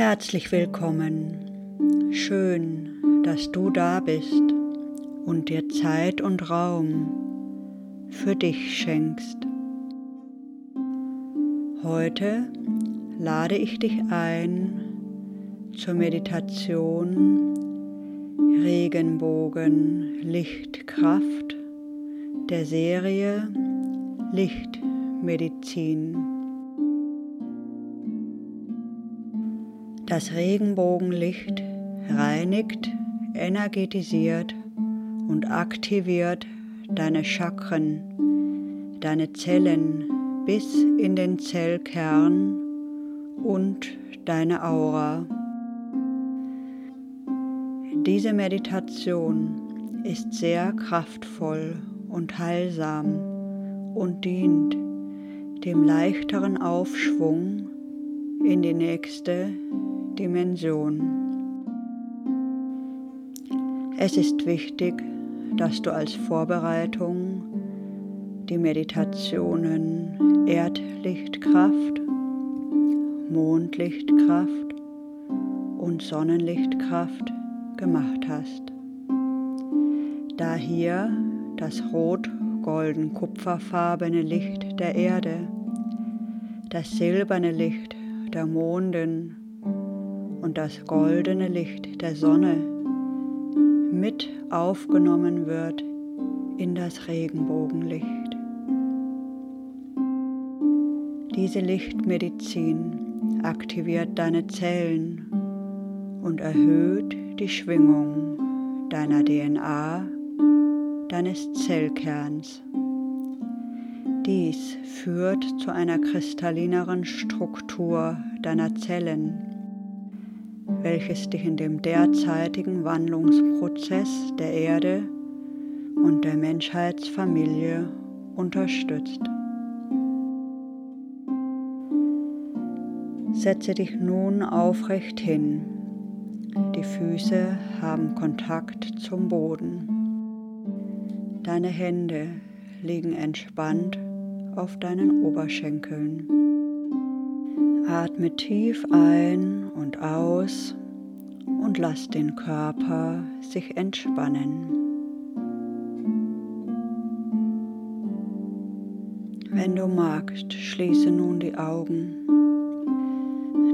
Herzlich willkommen. Schön, dass du da bist und dir Zeit und Raum für dich schenkst. Heute lade ich dich ein zur Meditation Regenbogen Lichtkraft der Serie Lichtmedizin. Das Regenbogenlicht reinigt, energetisiert und aktiviert deine Chakren, deine Zellen bis in den Zellkern und deine Aura. Diese Meditation ist sehr kraftvoll und heilsam und dient dem leichteren Aufschwung in die nächste Dimension. Es ist wichtig, dass du als Vorbereitung die Meditationen Erdlichtkraft, Mondlichtkraft und Sonnenlichtkraft gemacht hast. Da hier das rot-golden-kupferfarbene Licht der Erde, das silberne Licht der Monden und das goldene Licht der Sonne mit aufgenommen wird in das Regenbogenlicht. Diese Lichtmedizin aktiviert deine Zellen und erhöht die Schwingung deiner DNA, deines Zellkerns. Dies führt zu einer kristallineren Struktur deiner Zellen welches dich in dem derzeitigen Wandlungsprozess der Erde und der Menschheitsfamilie unterstützt. Setze dich nun aufrecht hin. Die Füße haben Kontakt zum Boden. Deine Hände liegen entspannt auf deinen Oberschenkeln. Atme tief ein und aus und lass den Körper sich entspannen. Wenn du magst, schließe nun die Augen.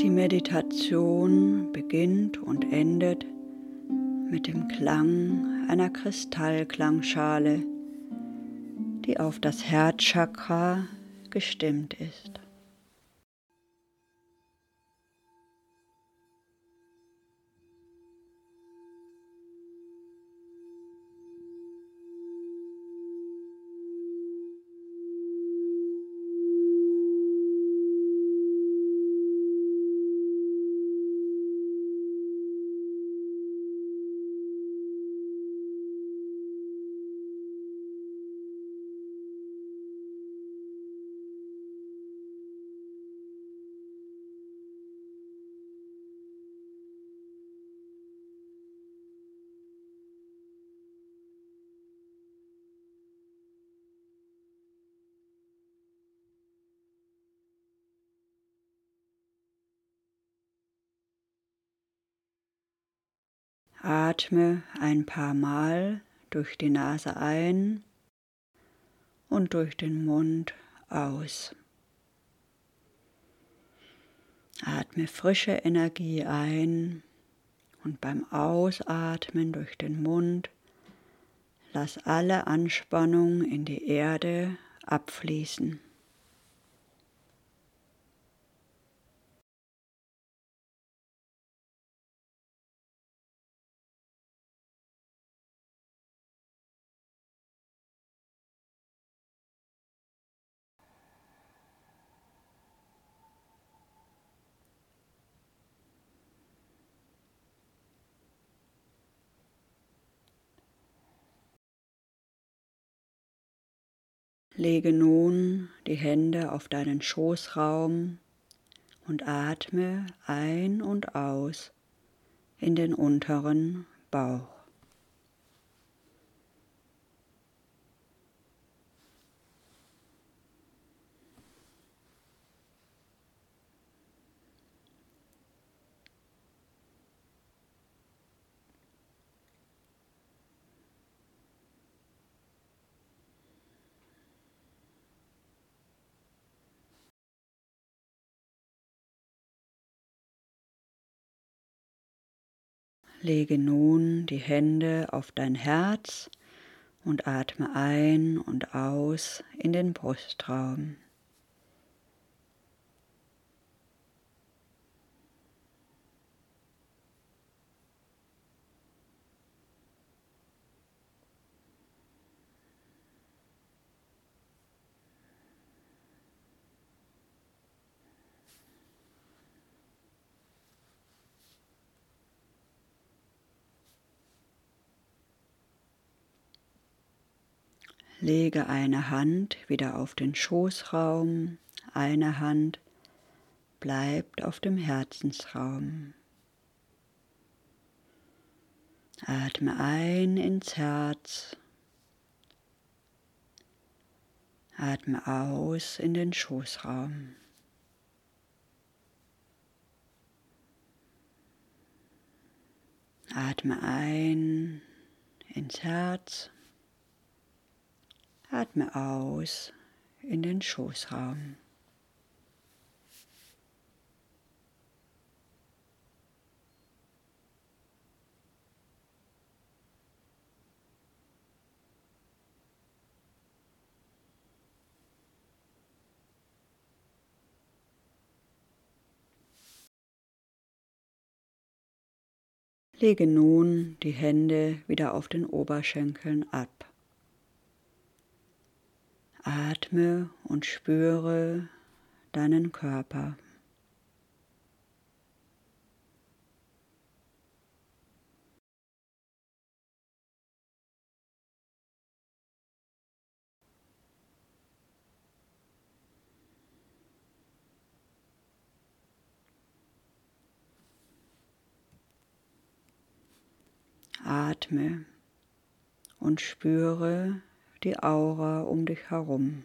Die Meditation beginnt und endet mit dem Klang einer Kristallklangschale, die auf das Herzchakra gestimmt ist. Atme ein paar Mal durch die Nase ein und durch den Mund aus. Atme frische Energie ein und beim Ausatmen durch den Mund lass alle Anspannung in die Erde abfließen. Lege nun die Hände auf deinen Schoßraum und atme ein und aus in den unteren Bauch. Lege nun die Hände auf dein Herz und atme ein und aus in den Brustraum. Lege eine Hand wieder auf den Schoßraum, eine Hand bleibt auf dem Herzensraum. Atme ein ins Herz. Atme aus in den Schoßraum. Atme ein ins Herz. Atme aus in den Schoßraum. Lege nun die Hände wieder auf den Oberschenkeln ab. Atme und spüre deinen Körper. Atme und spüre die Aura um dich herum.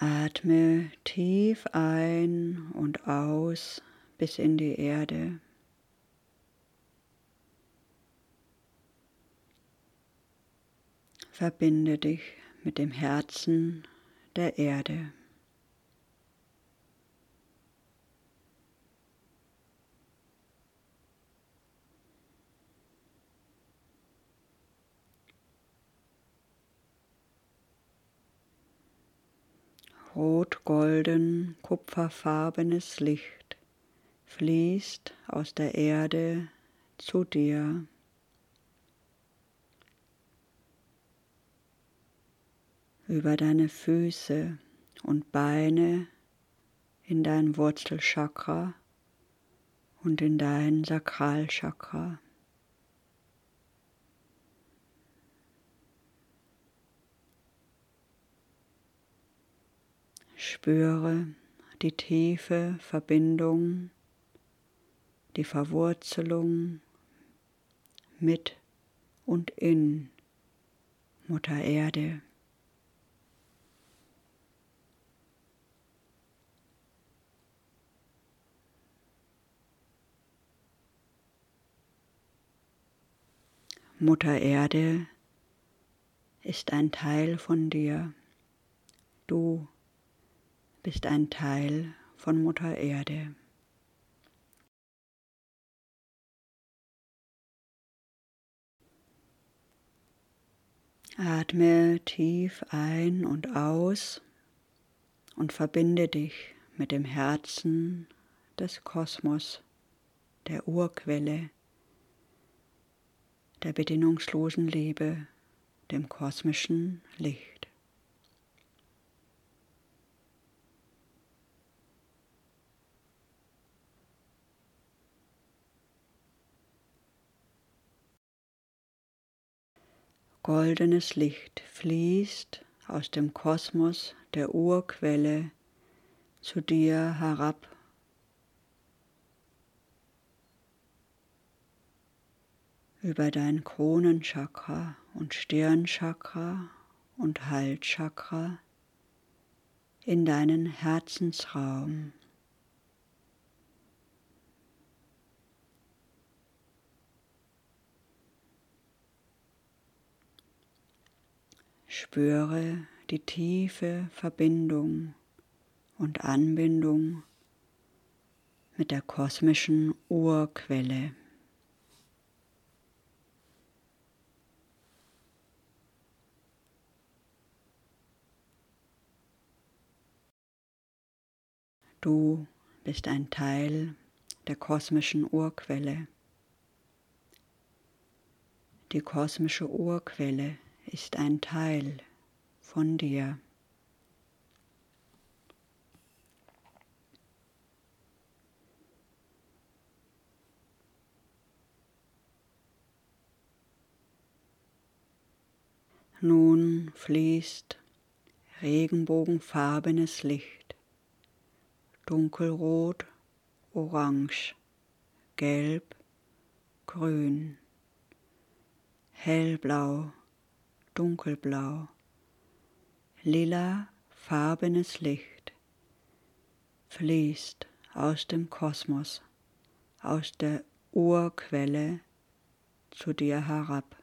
Atme tief ein und aus bis in die Erde. Verbinde dich mit dem Herzen der Erde. Rot-golden, kupferfarbenes Licht fließt aus der Erde zu dir. Über deine Füße und Beine in dein Wurzelchakra und in dein Sakralchakra. Spüre die tiefe Verbindung, die Verwurzelung mit und in Mutter Erde. Mutter Erde ist ein Teil von dir. Du bist ein Teil von Mutter Erde. Atme tief ein und aus und verbinde dich mit dem Herzen des Kosmos, der Urquelle, der bedingungslosen Liebe, dem kosmischen Licht. Goldenes Licht fließt aus dem Kosmos der Urquelle zu dir herab über dein Kronenchakra und Stirnchakra und Halschakra in deinen Herzensraum. Spüre die tiefe Verbindung und Anbindung mit der kosmischen Urquelle. Du bist ein Teil der kosmischen Urquelle. Die kosmische Urquelle ist ein Teil von dir. Nun fließt regenbogenfarbenes Licht, dunkelrot, orange, gelb, grün, hellblau, dunkelblau, lila farbenes Licht fließt aus dem Kosmos, aus der Urquelle zu dir herab,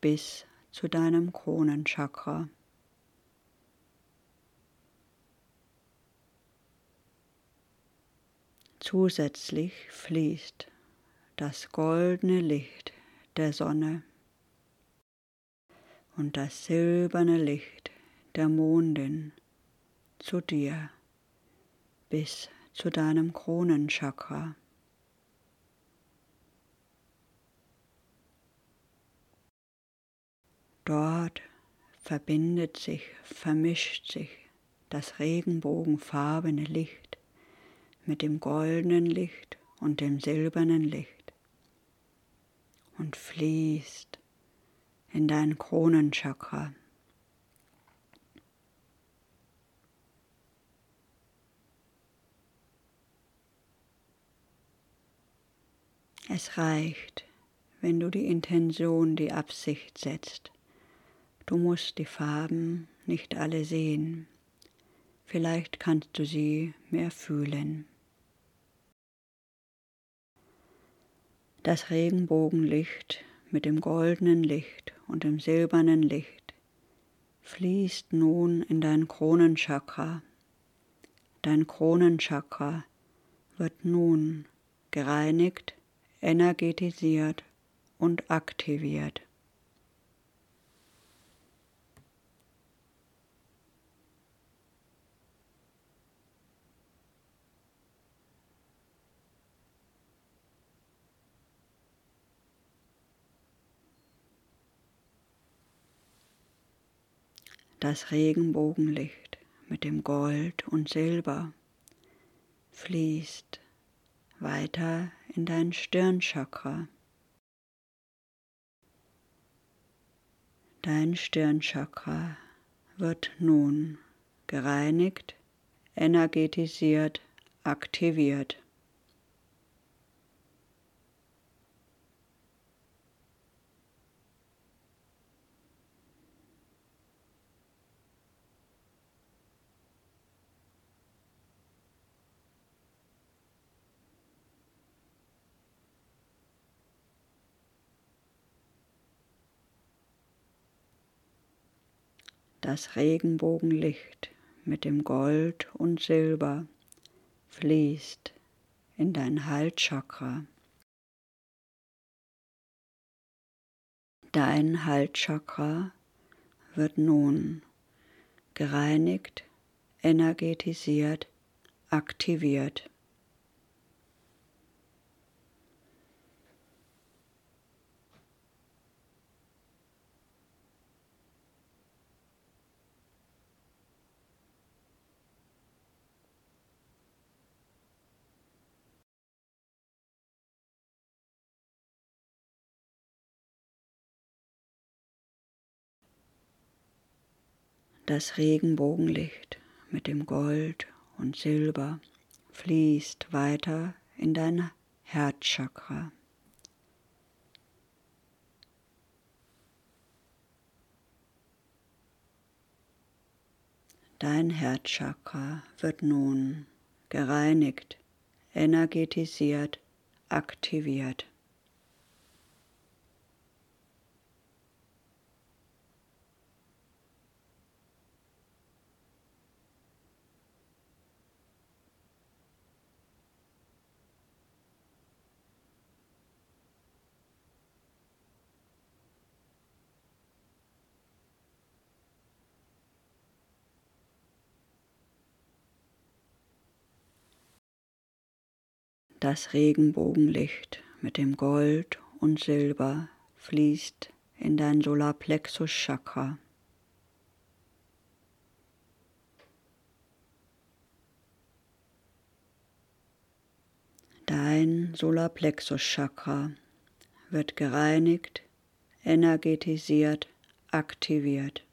bis zu deinem Kronenchakra. Zusätzlich fließt das goldene Licht der Sonne und das silberne Licht der Mondin zu dir bis zu deinem Kronenchakra. Dort verbindet sich, vermischt sich das regenbogenfarbene Licht mit dem goldenen Licht und dem silbernen Licht und fließt in dein Kronenchakra. Es reicht, wenn du die Intention, die Absicht setzt, Du musst die Farben nicht alle sehen, vielleicht kannst du sie mehr fühlen. Das Regenbogenlicht mit dem goldenen Licht und dem silbernen Licht fließt nun in dein Kronenchakra. Dein Kronenchakra wird nun gereinigt, energetisiert und aktiviert. Das Regenbogenlicht mit dem Gold und Silber fließt weiter in dein Stirnchakra. Dein Stirnchakra wird nun gereinigt, energetisiert, aktiviert. Das Regenbogenlicht mit dem Gold und Silber fließt in dein Halschakra. Dein Halschakra wird nun gereinigt, energetisiert, aktiviert. Das Regenbogenlicht mit dem Gold und Silber fließt weiter in dein Herzchakra. Dein Herzchakra wird nun gereinigt, energetisiert, aktiviert. Das Regenbogenlicht mit dem Gold und Silber fließt in dein Solarplexus Chakra. Dein Solarplexus Chakra wird gereinigt, energetisiert, aktiviert.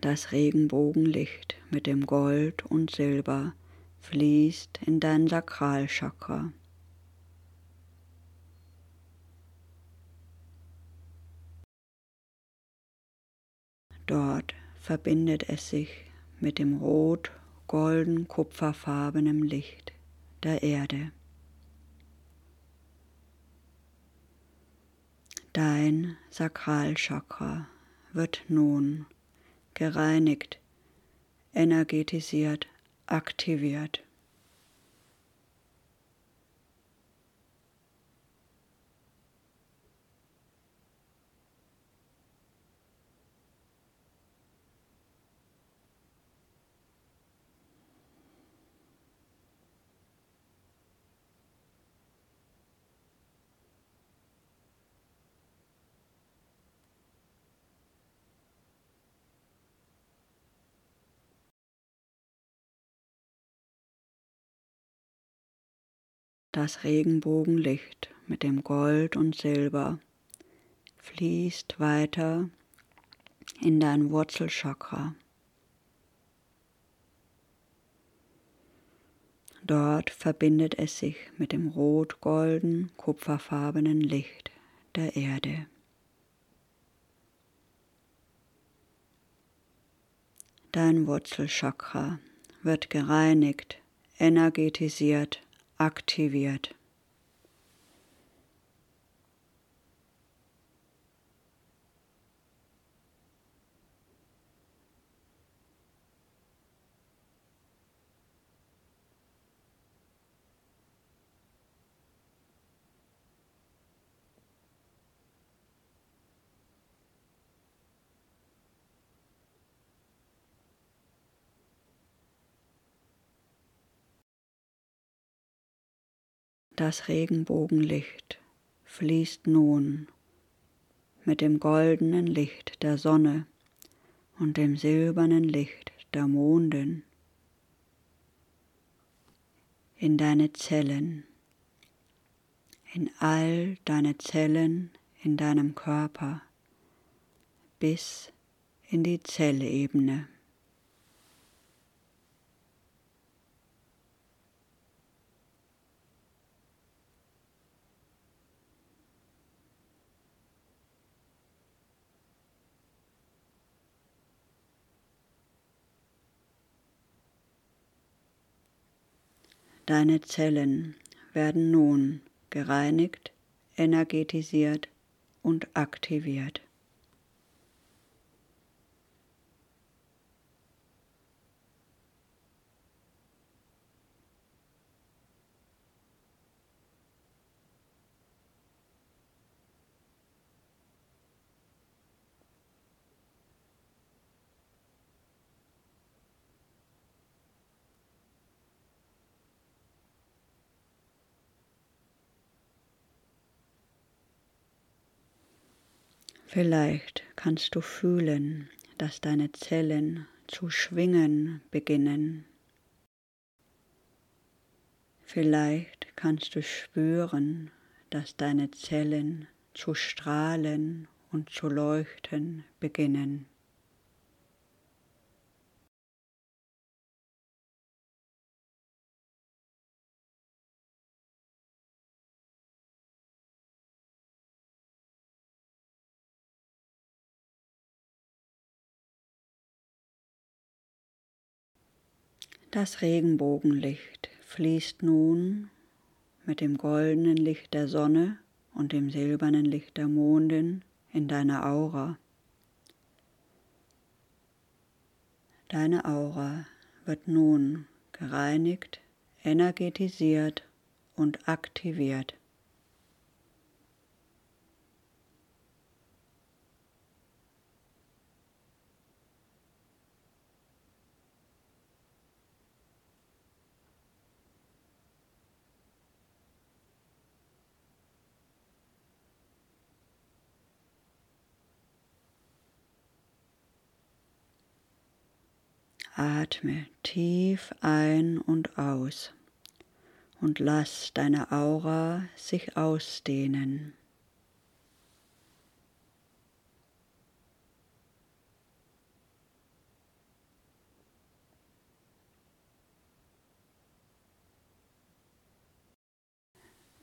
Das Regenbogenlicht mit dem Gold und Silber fließt in dein Sakralchakra. Dort verbindet es sich mit dem rot-golden-kupferfarbenen Licht der Erde. Dein Sakralchakra wird nun gereinigt, energetisiert, aktiviert. Das Regenbogenlicht mit dem Gold und Silber fließt weiter in dein Wurzelchakra. Dort verbindet es sich mit dem rot-golden kupferfarbenen Licht der Erde. Dein Wurzelchakra wird gereinigt, energetisiert aktiviert. Das Regenbogenlicht fließt nun mit dem goldenen Licht der Sonne und dem silbernen Licht der Mondin in deine Zellen, in all deine Zellen in deinem Körper bis in die Zellebene. Deine Zellen werden nun gereinigt, energetisiert und aktiviert. Vielleicht kannst du fühlen, dass deine Zellen zu schwingen beginnen. Vielleicht kannst du spüren, dass deine Zellen zu strahlen und zu leuchten beginnen. Das Regenbogenlicht fließt nun mit dem goldenen Licht der Sonne und dem silbernen Licht der Mondin in deiner Aura. Deine Aura wird nun gereinigt, energetisiert und aktiviert. Atme tief ein und aus und lass deine Aura sich ausdehnen.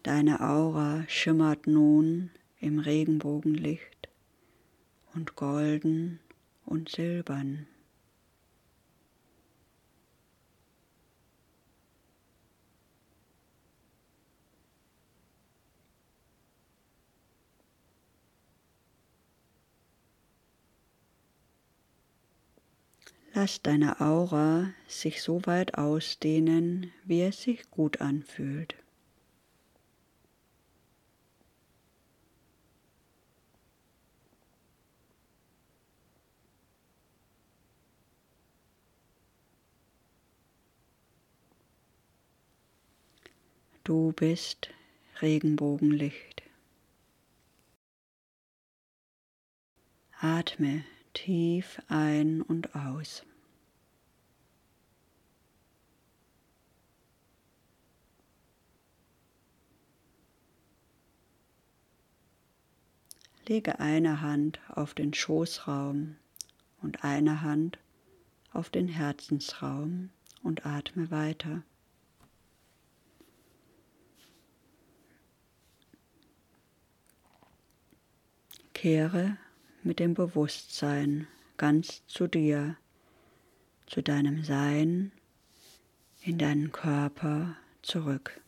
Deine Aura schimmert nun im Regenbogenlicht und golden und silbern. Lass deine Aura sich so weit ausdehnen, wie es sich gut anfühlt. Du bist Regenbogenlicht. Atme tief ein und aus. Lege eine Hand auf den Schoßraum und eine Hand auf den Herzensraum und atme weiter. Kehre mit dem Bewusstsein ganz zu dir, zu deinem Sein, in deinen Körper zurück.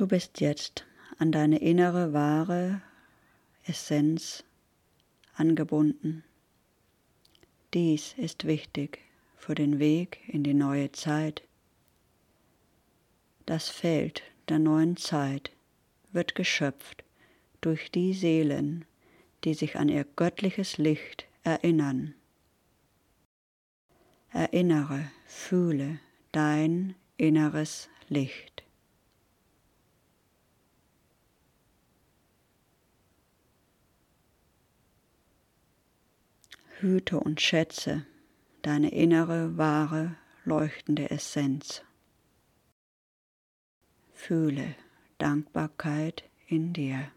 Du bist jetzt an deine innere wahre Essenz angebunden. Dies ist wichtig für den Weg in die neue Zeit. Das Feld der neuen Zeit wird geschöpft durch die Seelen, die sich an ihr göttliches Licht erinnern. Erinnere, fühle dein inneres Licht. Hüte und schätze deine innere, wahre, leuchtende Essenz. Fühle Dankbarkeit in dir.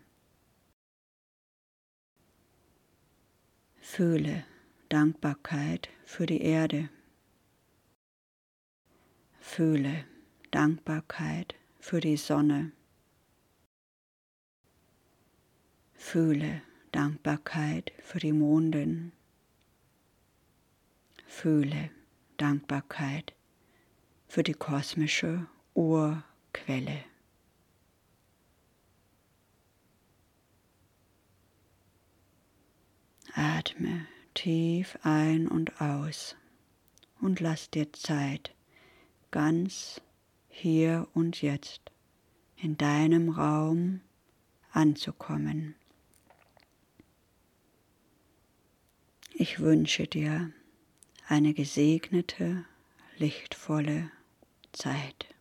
Fühle Dankbarkeit für die Erde. Fühle Dankbarkeit für die Sonne. Fühle Dankbarkeit für die Mondin Fühle Dankbarkeit für die kosmische Urquelle. Atme tief ein und aus und lass dir Zeit, ganz hier und jetzt in deinem Raum anzukommen. Ich wünsche dir eine gesegnete, lichtvolle Zeit.